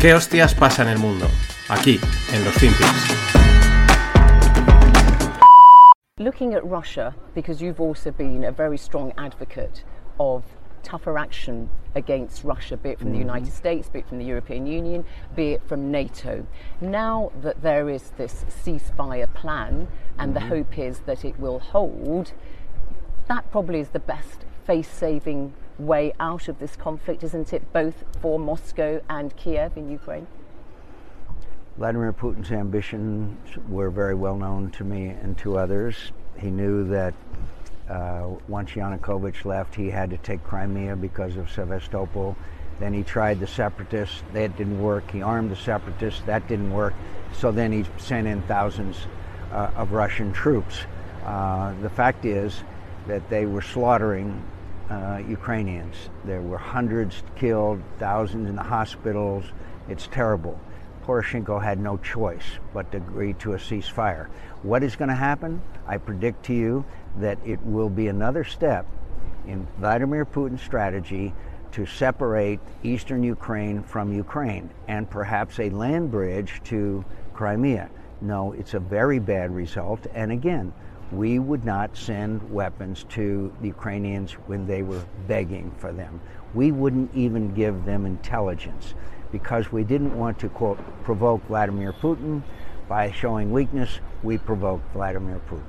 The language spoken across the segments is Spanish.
¿Qué hostias pasa en el mundo? Aquí, en los Finpics. Looking at Russia, because you've also been a very strong advocate of tougher action against Russia, be it from the mm-hmm. United States, be it from the European Union, be it from NATO. Now that there is this ceasefire plan and the mm-hmm. hope is that it will hold, that probably is the best face saving way out of this conflict, isn't it, both for Moscow and Kiev in Ukraine? Vladimir Putin's ambitions were very well known to me and to others. He knew that uh, once Yanukovych left, he had to take Crimea because of Sevastopol. Then he tried the separatists, that didn't work. He armed the separatists, that didn't work. So then he sent in thousands uh, of Russian troops. Uh, the fact is that they were slaughtering uh, Ukrainians. There were hundreds killed, thousands in the hospitals. It's terrible. Poroshenko had no choice but to agree to a ceasefire. What is going to happen? I predict to you that it will be another step in Vladimir Putin's strategy to separate eastern Ukraine from Ukraine and perhaps a land bridge to Crimea. No, it's a very bad result. And again, we would not send weapons to the Ukrainians when they were begging for them. We wouldn't even give them intelligence because we didn't want to, quote, provoke Vladimir Putin. By showing weakness, we provoked Vladimir Putin.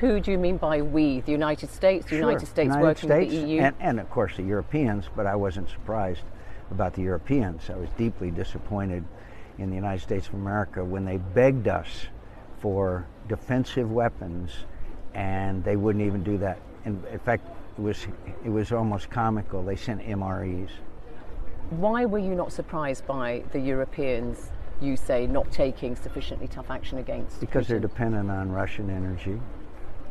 Who do you mean by we? The United States? The United States United working States with the EU? And, and of course the Europeans, but I wasn't surprised about the Europeans. I was deeply disappointed in the United States of America when they begged us for defensive weapons and they wouldn't even do that. In, in fact, it was, it was almost comical. They sent MREs. Why were you not surprised by the Europeans, you say, not taking sufficiently tough action against? Because they're dependent on Russian energy.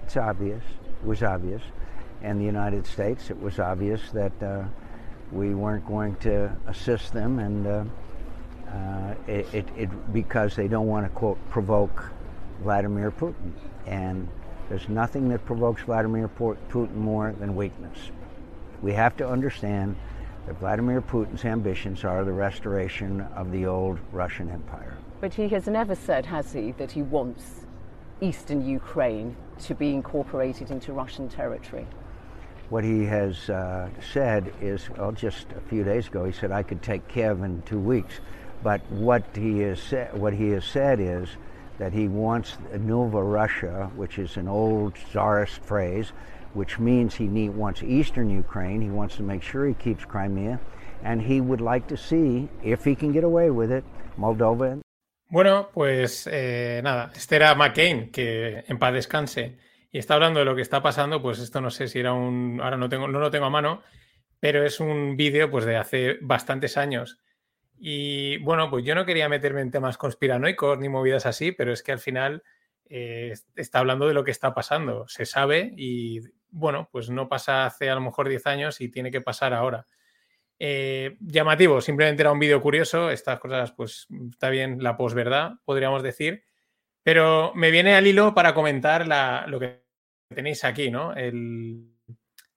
It's obvious. It was obvious. And the United States, it was obvious that uh, we weren't going to assist them, and uh, uh, it, it, it because they don't want to quote provoke Vladimir Putin. And there's nothing that provokes Vladimir Putin more than weakness. We have to understand that Vladimir Putin's ambitions are the restoration of the old Russian Empire. But he has never said, has he, that he wants eastern Ukraine to be incorporated into Russian territory. What he has uh, said is, well, just a few days ago, he said I could take Kiev in two weeks. But what he has said, what he has said is that he wants Nova Russia, which is an old czarist phrase, which means he need, wants eastern Ukraine. He wants to make sure he keeps Crimea, and he would like to see, if he can get away with it, Moldova Bueno, pues eh, nada, este era McCain, que en paz descanse, y está hablando de lo que está pasando, pues esto no sé si era un, ahora no, tengo, no lo tengo a mano, pero es un vídeo pues de hace bastantes años. Y bueno, pues yo no quería meterme en temas conspiranoicos ni movidas así, pero es que al final eh, está hablando de lo que está pasando, se sabe y bueno, pues no pasa hace a lo mejor 10 años y tiene que pasar ahora. Eh, llamativo, simplemente era un vídeo curioso, estas cosas pues está bien la posverdad, podríamos decir, pero me viene al hilo para comentar lo que tenéis aquí, ¿no? El-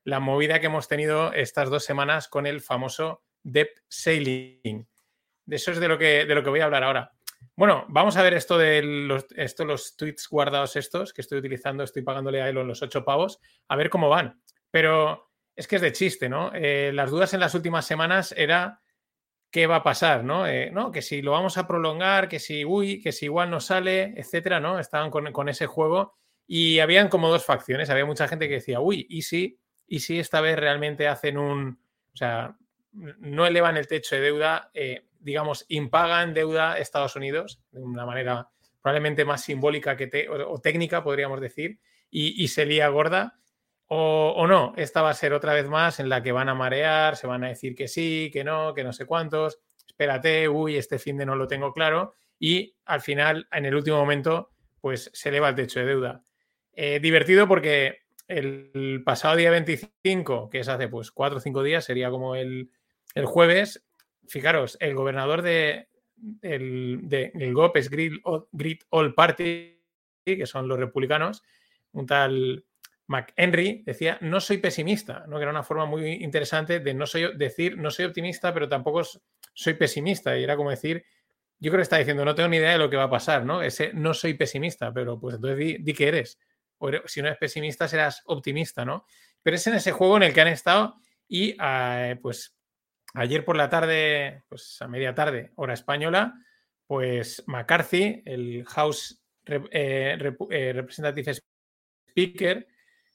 la movida que hemos tenido estas dos semanas con el famoso debt sailing. De eso es de lo que, de lo que voy a hablar ahora. Bueno, vamos a ver esto de los, esto, los tweets guardados estos que estoy utilizando, estoy pagándole a Elon los ocho pavos, a ver cómo van. Pero es que es de chiste, ¿no? Eh, las dudas en las últimas semanas era qué va a pasar, ¿no? Eh, ¿no? Que si lo vamos a prolongar, que si, uy, que si igual no sale, etcétera, ¿no? Estaban con, con ese juego y habían como dos facciones. Había mucha gente que decía, uy, ¿y si, y si esta vez realmente hacen un, o sea, no elevan el techo de deuda, eh, digamos, impagan deuda a Estados Unidos de una manera probablemente más simbólica que te- o, técnica, podríamos decir, y, y se lía gorda. O, o no, esta va a ser otra vez más en la que van a marear, se van a decir que sí, que no, que no sé cuántos, espérate, uy, este fin de no lo tengo claro, y al final, en el último momento, pues se eleva el techo de deuda. Eh, divertido porque el pasado día 25, que es hace pues cuatro o cinco días, sería como el, el jueves, fijaros, el gobernador de, el, de el GOP es Grid, All Party, que son los republicanos, un tal McHenry decía, no soy pesimista, ¿no? que era una forma muy interesante de no soy, decir, no soy optimista, pero tampoco soy pesimista. Y era como decir, yo creo que está diciendo, no tengo ni idea de lo que va a pasar, ¿no? Ese no soy pesimista, pero pues entonces di, que eres. O si no eres pesimista, serás optimista, ¿no? Pero es en ese juego en el que han estado y ah, pues ayer por la tarde, pues a media tarde, hora española, pues McCarthy, el House eh, eh, Representative Speaker,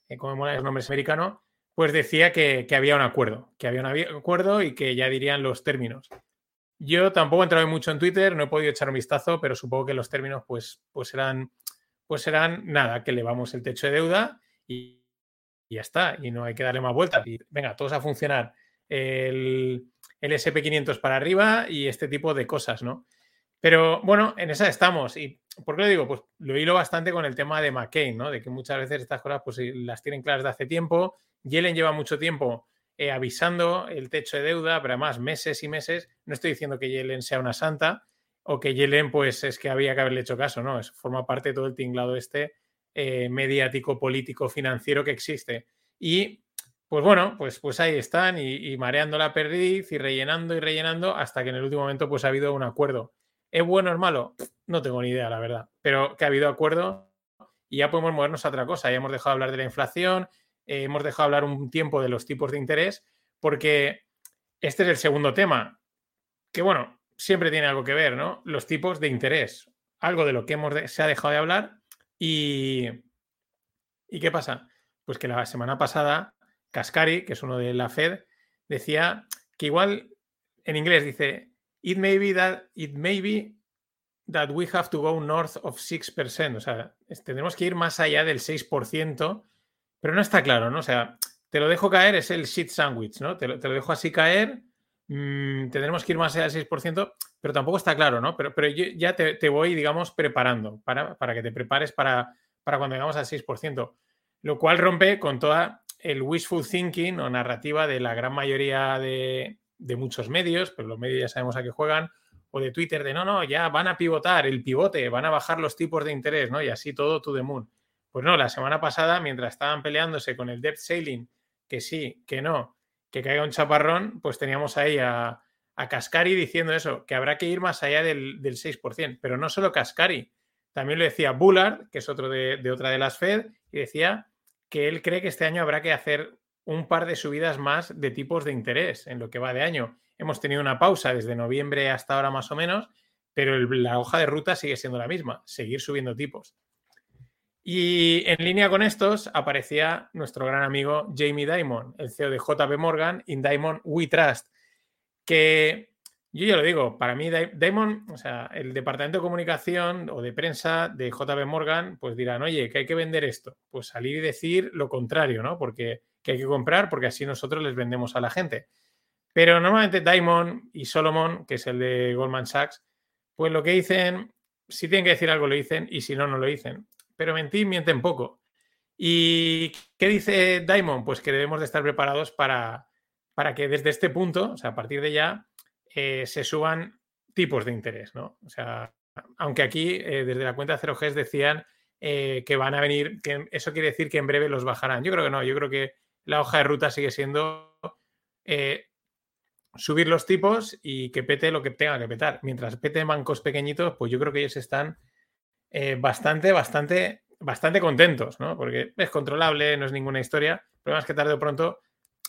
eh, como mola los nombres americanos, pues decía que, había un acuerdo, que había un acuerdo y que ya dirían los términos. Yo tampoco he entrado mucho en Twitter, no he podido echar un vistazo, pero supongo que los términos pues, pues serán pues nada, que elevamos el techo de deuda y, ya está, y no hay que darle más vueltas. Y venga, todos a funcionar el, el SP500 para arriba y este tipo de cosas, ¿no? Pero bueno, en esa estamos. ¿Y por qué lo digo? Pues lo hilo bastante con el tema de McCain, ¿no? De que muchas veces estas cosas pues las tienen claras de hace tiempo. Yellen lleva mucho tiempo eh, avisando el techo de deuda, pero además meses y meses. No estoy diciendo que Yellen sea una santa o que Yellen pues es que había que haberle hecho caso, ¿no? Eso forma parte de todo el tinglado este eh, mediático, político, financiero que existe. Y pues bueno, pues, pues ahí están y, mareando la perdiz y rellenando y rellenando hasta que en el último momento pues ha habido un acuerdo. ¿Es bueno o es malo? No tengo ni idea, la verdad. Pero que ha habido acuerdo y ya podemos movernos a otra cosa. Ya hemos dejado de hablar de la inflación, eh, hemos dejado de hablar un tiempo de los tipos de interés, porque este es el segundo tema, que bueno, siempre tiene algo que ver, ¿no? Los tipos de interés. Algo de lo que hemos se ha dejado de hablar y... ¿Y qué pasa? Pues que la semana pasada, Cascari, que es uno de la Fed, decía que igual, en inglés dice, it may be that it may that we have to go north of 6%. O sea, tendremos que ir más allá del 6%, pero no está claro, ¿no? O sea, te lo dejo caer, es el shit sandwich, ¿no? Te lo, dejo así caer, mm, tendremos que ir más allá del 6%, pero tampoco está claro, ¿no? Pero, pero yo ya te, voy, digamos, preparando para, para que te prepares para, para cuando llegamos al 6%, lo cual rompe con toda el wishful thinking o narrativa de la gran mayoría de, muchos medios, pero los medios ya sabemos a qué juegan, o de Twitter de no, no, ya van a pivotar el pivote, van a bajar los tipos de interés, ¿no? Y así todo to the moon. Pues no, la semana pasada, mientras estaban peleándose con el debt sailing, que sí, que no, que caiga un chaparrón, pues teníamos ahí a, a Cascari diciendo eso, que habrá que ir más allá del, 6%. Pero no solo Cascari, también lo decía Bullard, que es otro de, de otra de las Fed, y decía que él cree que este año habrá que hacer un par de subidas más de tipos de interés en lo que va de año. Hemos tenido una pausa desde noviembre hasta ahora más o menos, pero la hoja de ruta sigue siendo la misma, seguir subiendo tipos. Y en línea con estos aparecía nuestro gran amigo Jamie Dimon, el CEO de JP Morgan, in Diamond We Trust, que yo ya lo digo, para mí Diamond, o sea, el departamento de comunicación o de prensa de JP Morgan, pues dirán, oye, que hay que vender esto. Pues salir y decir lo contrario, ¿no? Porque que hay que comprar porque así nosotros les vendemos a la gente. Pero normalmente Diamond y Solomon, que es el de Goldman Sachs, pues lo que dicen, si tienen que decir algo lo dicen y si no, no lo dicen. Pero mentir, mienten poco. ¿Y qué dice Diamond? Pues que debemos de estar preparados para, para que desde este punto, o sea, a partir de ya, eh, se suban tipos de interés, ¿no? O sea, aunque aquí eh, desde la cuenta 0Gs decían eh, que van a venir, que eso quiere decir que en breve los bajarán. Yo creo que no, yo creo que la hoja de ruta sigue siendo subir los tipos y que pete lo que tenga que petar. Mientras pete bancos pequeñitos, pues yo creo que ellos están bastante, bastante, bastante contentos, ¿no? Porque es controlable, no es ninguna historia. El problema es que tarde o pronto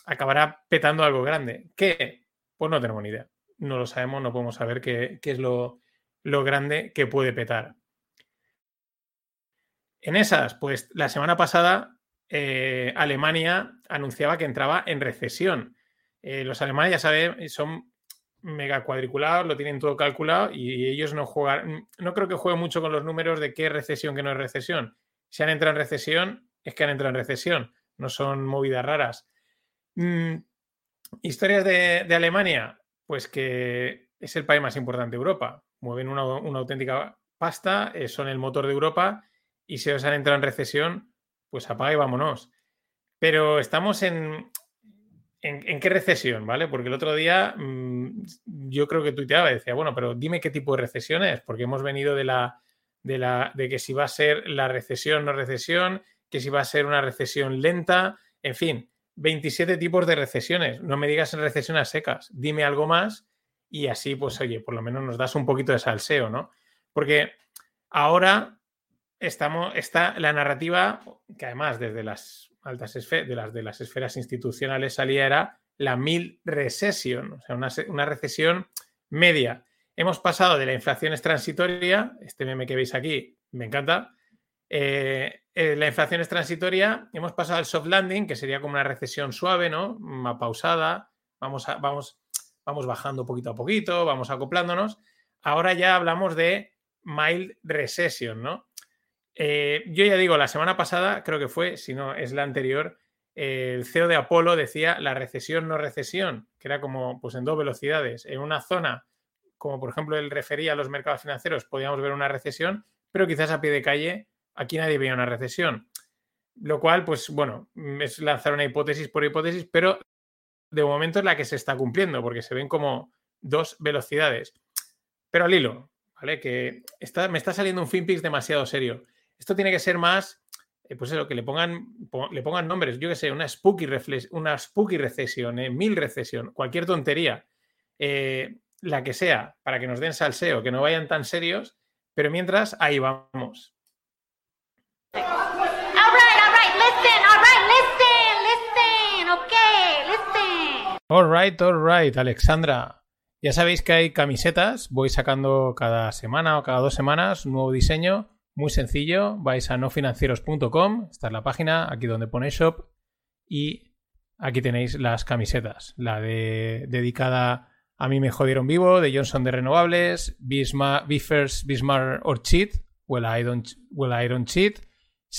acabará petando algo grande. ¿Qué? Pues no tenemos ni idea. No lo sabemos, no podemos saber qué, es lo, lo grande que puede petar. En esas, pues la semana pasada eh, Alemania anunciaba que entraba en recesión. Eh, los alemanes, ya saben, son mega cuadriculados, lo tienen todo calculado y ellos no juegan, no creo que jueguen mucho con los números de qué es recesión, qué no es recesión. Si han entrado en recesión, es que han entrado en recesión, no son movidas raras. Mm, historias de, Alemania, pues que es el país más importante de Europa, mueven una, auténtica pasta, eh, son el motor de Europa y si ellos han entrado en recesión, pues apaga y vámonos. Pero estamos en, en, qué recesión, ¿vale? Porque el otro día mm, yo creo que tuiteaba y decía, bueno, pero dime qué tipo de recesión es, porque hemos venido de la, de la de que si va a ser la recesión, no recesión, que si va a ser una recesión lenta, en fin, 27 tipos de recesiones. No me digas en recesión a secas, dime algo más y así, pues oye, por lo menos nos das un poquito de salseo, ¿no? Porque ahora estamos, está la narrativa, que además desde las altas esferas, de las, de las esferas institucionales salía, era la mil recesión, o sea, una, recesión media. Hemos pasado de la inflación es transitoria, este meme que veis aquí me encanta, eh, eh, la inflación es transitoria, hemos pasado al soft landing, que sería como una recesión suave, ¿no? Más pausada, vamos, vamos, vamos bajando poquito a poquito, vamos acoplándonos. Ahora ya hablamos de mild recession, ¿no? Eh, yo ya digo, la semana pasada, creo que fue, si no es la anterior, el CEO de Apolo decía la recesión no recesión, que era como pues en dos velocidades. En una zona, como por ejemplo él refería a los mercados financieros, podíamos ver una recesión, pero quizás a pie de calle aquí nadie veía una recesión. Lo cual, pues bueno, es lanzar una hipótesis por hipótesis, pero de momento es la que se está cumpliendo, porque se ven como dos velocidades. Pero al hilo, ¿vale? Que está, me está saliendo un FinPix demasiado serio. Esto tiene que ser más, eh, pues eso, que le pongan, le pongan nombres, yo que sé, una spooky, una spooky recesión, eh, mil recesión, cualquier tontería, eh, la que sea, para que nos den salseo, que no vayan tan serios, pero mientras, ahí vamos. All right, all right, Alexandra. Ya sabéis que hay camisetas, voy sacando cada semana o cada dos semanas un nuevo diseño muy sencillo, vais a nofinancieros.com, esta es la página, aquí donde pone shop, y aquí tenéis las camisetas. La de dedicada a mí me jodieron vivo, de Johnson de Renovables, Bismarck, Biffers, Bismarck or Cheat, Well I Don't, well, I don't Cheat,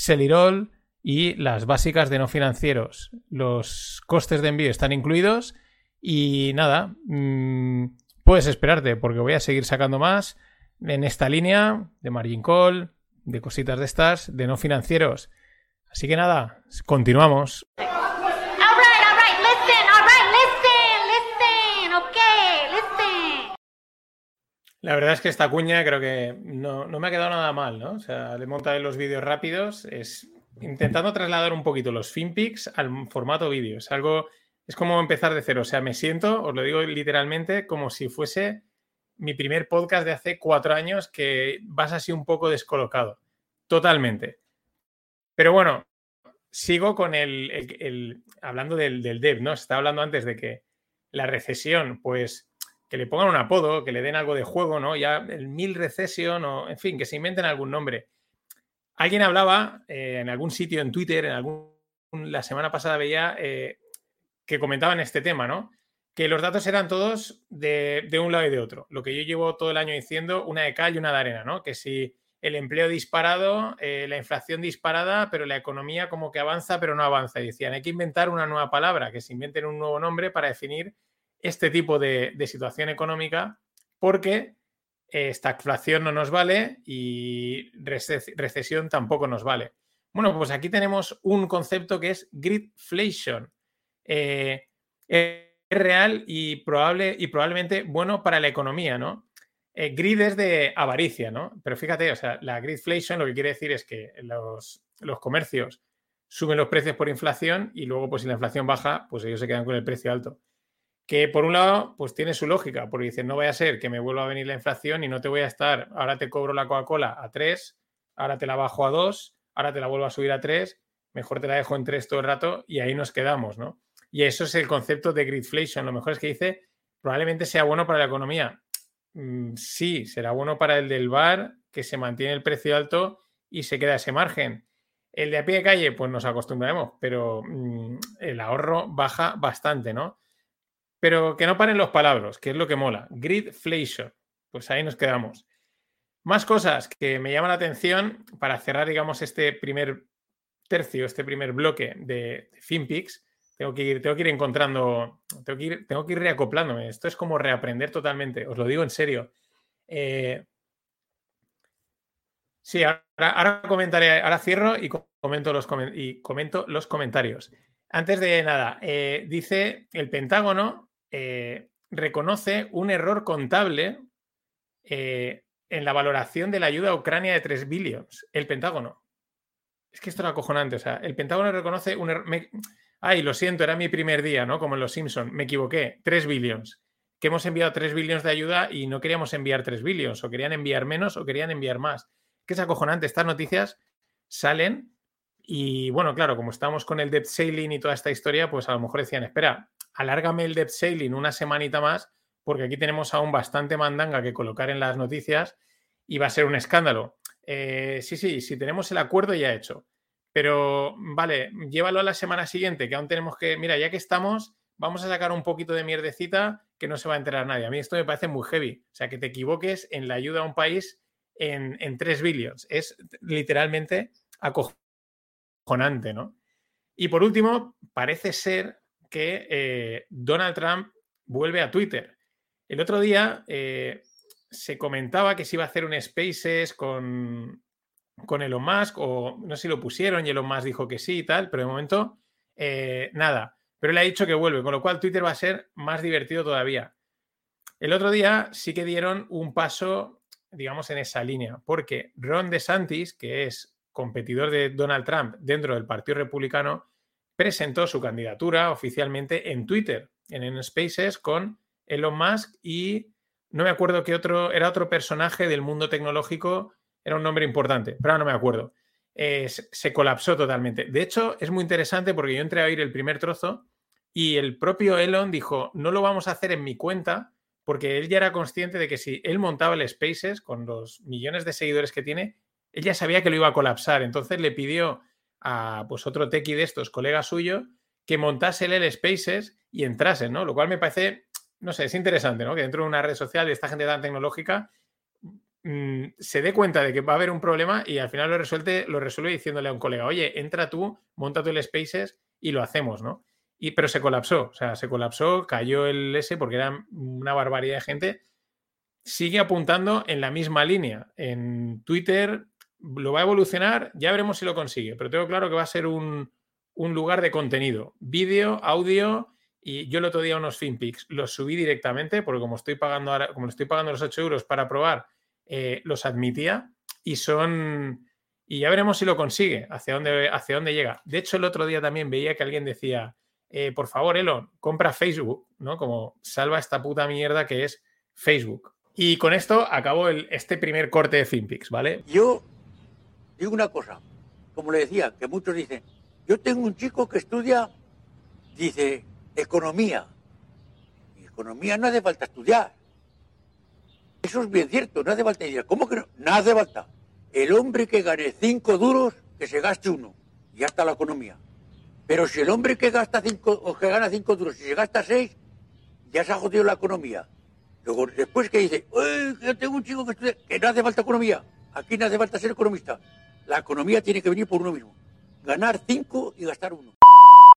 Celirol y las básicas de no financieros. Los costes de envío están incluidos y nada, mmm, puedes esperarte porque voy a seguir sacando más en esta línea de margin call, de cositas de estas, de no financieros. Así que nada, continuamos. La verdad es que esta cuña creo que no, me ha quedado nada mal, ¿no? O sea, le monta los vídeos rápidos, es intentando trasladar un poquito los FinPix al formato vídeo. Es algo, es como empezar de cero. O sea, me siento, os lo digo literalmente, como si fuese mi primer podcast de hace cuatro años que vas así un poco descolocado. Totalmente. Pero bueno, sigo con el, hablando del, del dev, ¿no? Se estaba hablando antes de que la recesión, pues que le pongan un apodo, que le den algo de juego, ¿no? Ya el mil recesión o, en fin, que se inventen algún nombre. Alguien hablaba eh, en algún sitio, en Twitter, en algún, la semana pasada veía eh, que comentaban este tema, ¿no? que los datos eran todos de, un lado y de otro. Lo que yo llevo todo el año diciendo, una de cal y una de arena, ¿no? Que si el empleo disparado, eh, la inflación disparada, pero la economía como que avanza, pero no avanza. Y decían, hay que inventar una nueva palabra, que se inventen un nuevo nombre para definir este tipo de, situación económica, porque esta inflación no nos vale y recesión tampoco nos vale. Bueno, pues aquí tenemos un concepto que es gridflation. eh, real y, probable, y probablemente bueno para la economía, ¿no? Eh, grid es de avaricia, ¿no? Pero fíjate, o sea, la gridflation lo que quiere decir es que los, los comercios suben los precios por inflación y luego, pues si la inflación baja, pues ellos se quedan con el precio alto. Que por un lado, pues tiene su lógica, porque dicen, no vaya a ser que me vuelva a venir la inflación y no te voy a estar, ahora te cobro la Coca-Cola a 3, ahora te la bajo a 2, ahora te la vuelvo a subir a 3, mejor te la dejo en 3 todo el rato y ahí nos quedamos, ¿no? Y eso es el concepto de gridflation. Lo mejor es que dice, probablemente sea bueno para la economía. Mm, sí, será bueno para el del bar, que se mantiene el precio alto y se queda ese margen. El de a pie de calle, pues nos acostumbraremos, pero mm, el ahorro baja bastante, ¿no? Pero que no paren los palabras, que es lo que mola. Gridflation. Pues ahí nos quedamos. Más cosas que me llaman la atención para cerrar, digamos, este primer tercio, este primer bloque de, FinPix tengo que ir, tengo que ir encontrando, tengo que ir, tengo que ir reacoplándome. Esto es como reaprender totalmente, os lo digo en serio. Eh, sí, ahora, comentaré, ahora cierro y comento los, y comento los comentarios. Antes de nada, eh, dice el Pentágono eh, reconoce un error contable en la valoración de la ayuda a Ucrania de 3 billones. El Pentágono. es que esto es acojonante. O sea, el Pentágono reconoce un. error. Ay, lo siento, era mi primer día, ¿no? Como en los Simpsons. Me equivoqué. 3 billions. Que hemos enviado 3 billions de ayuda y no queríamos enviar 3 billions. O querían enviar menos o querían enviar más. Que es acojonante. Estas noticias salen y, bueno, claro, como estamos con el debt sailing y toda esta historia, pues a lo mejor decían, espera, alárgame el debt sailing una semanita más, porque aquí tenemos aún bastante mandanga que colocar en las noticias y va a ser un escándalo. Eh, sí, sí, si tenemos el acuerdo ya hecho. Pero vale, llévalo a la semana siguiente, que aún tenemos que, mira, ya que estamos, vamos a sacar un poquito de mierdecita que no se va a enterar nadie. A mí esto me parece muy heavy. O sea, que te equivoques en la ayuda a un país en, en 3 billions. Es literalmente acojonante, ¿no? Y por último, parece ser que eh, Donald Trump vuelve a Twitter. El otro día eh, se comentaba que se iba a hacer un Spaces con, con Elon Musk, o no sé si lo pusieron y Elon Musk dijo que sí y tal, pero de momento eh, nada. Pero él ha dicho que vuelve, con lo cual Twitter va a ser más divertido todavía. El otro día sí que dieron un paso, digamos, en esa línea, porque Ron DeSantis, que es competidor de Donald Trump dentro del Partido Republicano, presentó su candidatura oficialmente en Twitter, en, Spaces, con Elon Musk y no me acuerdo qué otro, era otro personaje del mundo tecnológico, era un nombre importante, pero no me acuerdo. Eh, se, colapsó totalmente. De hecho, es muy interesante porque yo entré a oír el primer trozo y el propio Elon dijo, no lo vamos a hacer en mi cuenta, porque él ya era consciente de que si él montaba el Spaces con los millones de seguidores que tiene, él ya sabía que lo iba a colapsar. Entonces le pidió a pues, otro tequi de estos, colega suyo, que montase el Spaces y entrase, ¿no? Lo cual me parece no sé, es interesante, ¿no? Que dentro de una red social de esta gente tan tecnológica mm, se dé cuenta de que va a haber un problema y al final lo resuelve, lo resuelve diciéndole a un colega, oye, entra tú, monta tú el Spaces y lo hacemos, ¿no? Y, pero se colapsó, o sea, se colapsó, cayó el S porque era una barbaridad de gente. Sigue apuntando en la misma línea. En Twitter lo va a evolucionar, ya veremos si lo consigue, pero tengo claro que va a ser un, un lugar de contenido, vídeo, audio y yo el otro día unos FinPix los subí directamente, porque como estoy pagando ahora, como estoy pagando los 8 euros para probar, eh, los admitía y son. Y ya veremos si lo consigue, hacia dónde, hacia dónde llega. De hecho, el otro día también veía que alguien decía, eh, por favor, Elon, compra Facebook, ¿no? Como salva esta puta mierda que es Facebook. Y con esto acabo el, este primer corte de FinPix, ¿vale? Yo digo una cosa, como le decía, que muchos dicen, yo tengo un chico que estudia, dice, economía. Y economía no hace falta estudiar. Eso es bien cierto, no hace falta estudiar. ¿Cómo que no? No hace falta. El hombre que gane cinco duros, que se gaste uno. Y ya está la economía. Pero si el hombre que gasta cinco, o que gana cinco duros, si se gasta seis, ya se ha jodido la economía. Luego, después que dice, yo tengo un chico que estudia, que no hace falta economía. Aquí no hace falta ser economista. La economía tiene que venir por uno mismo. Ganar cinco y gastar uno.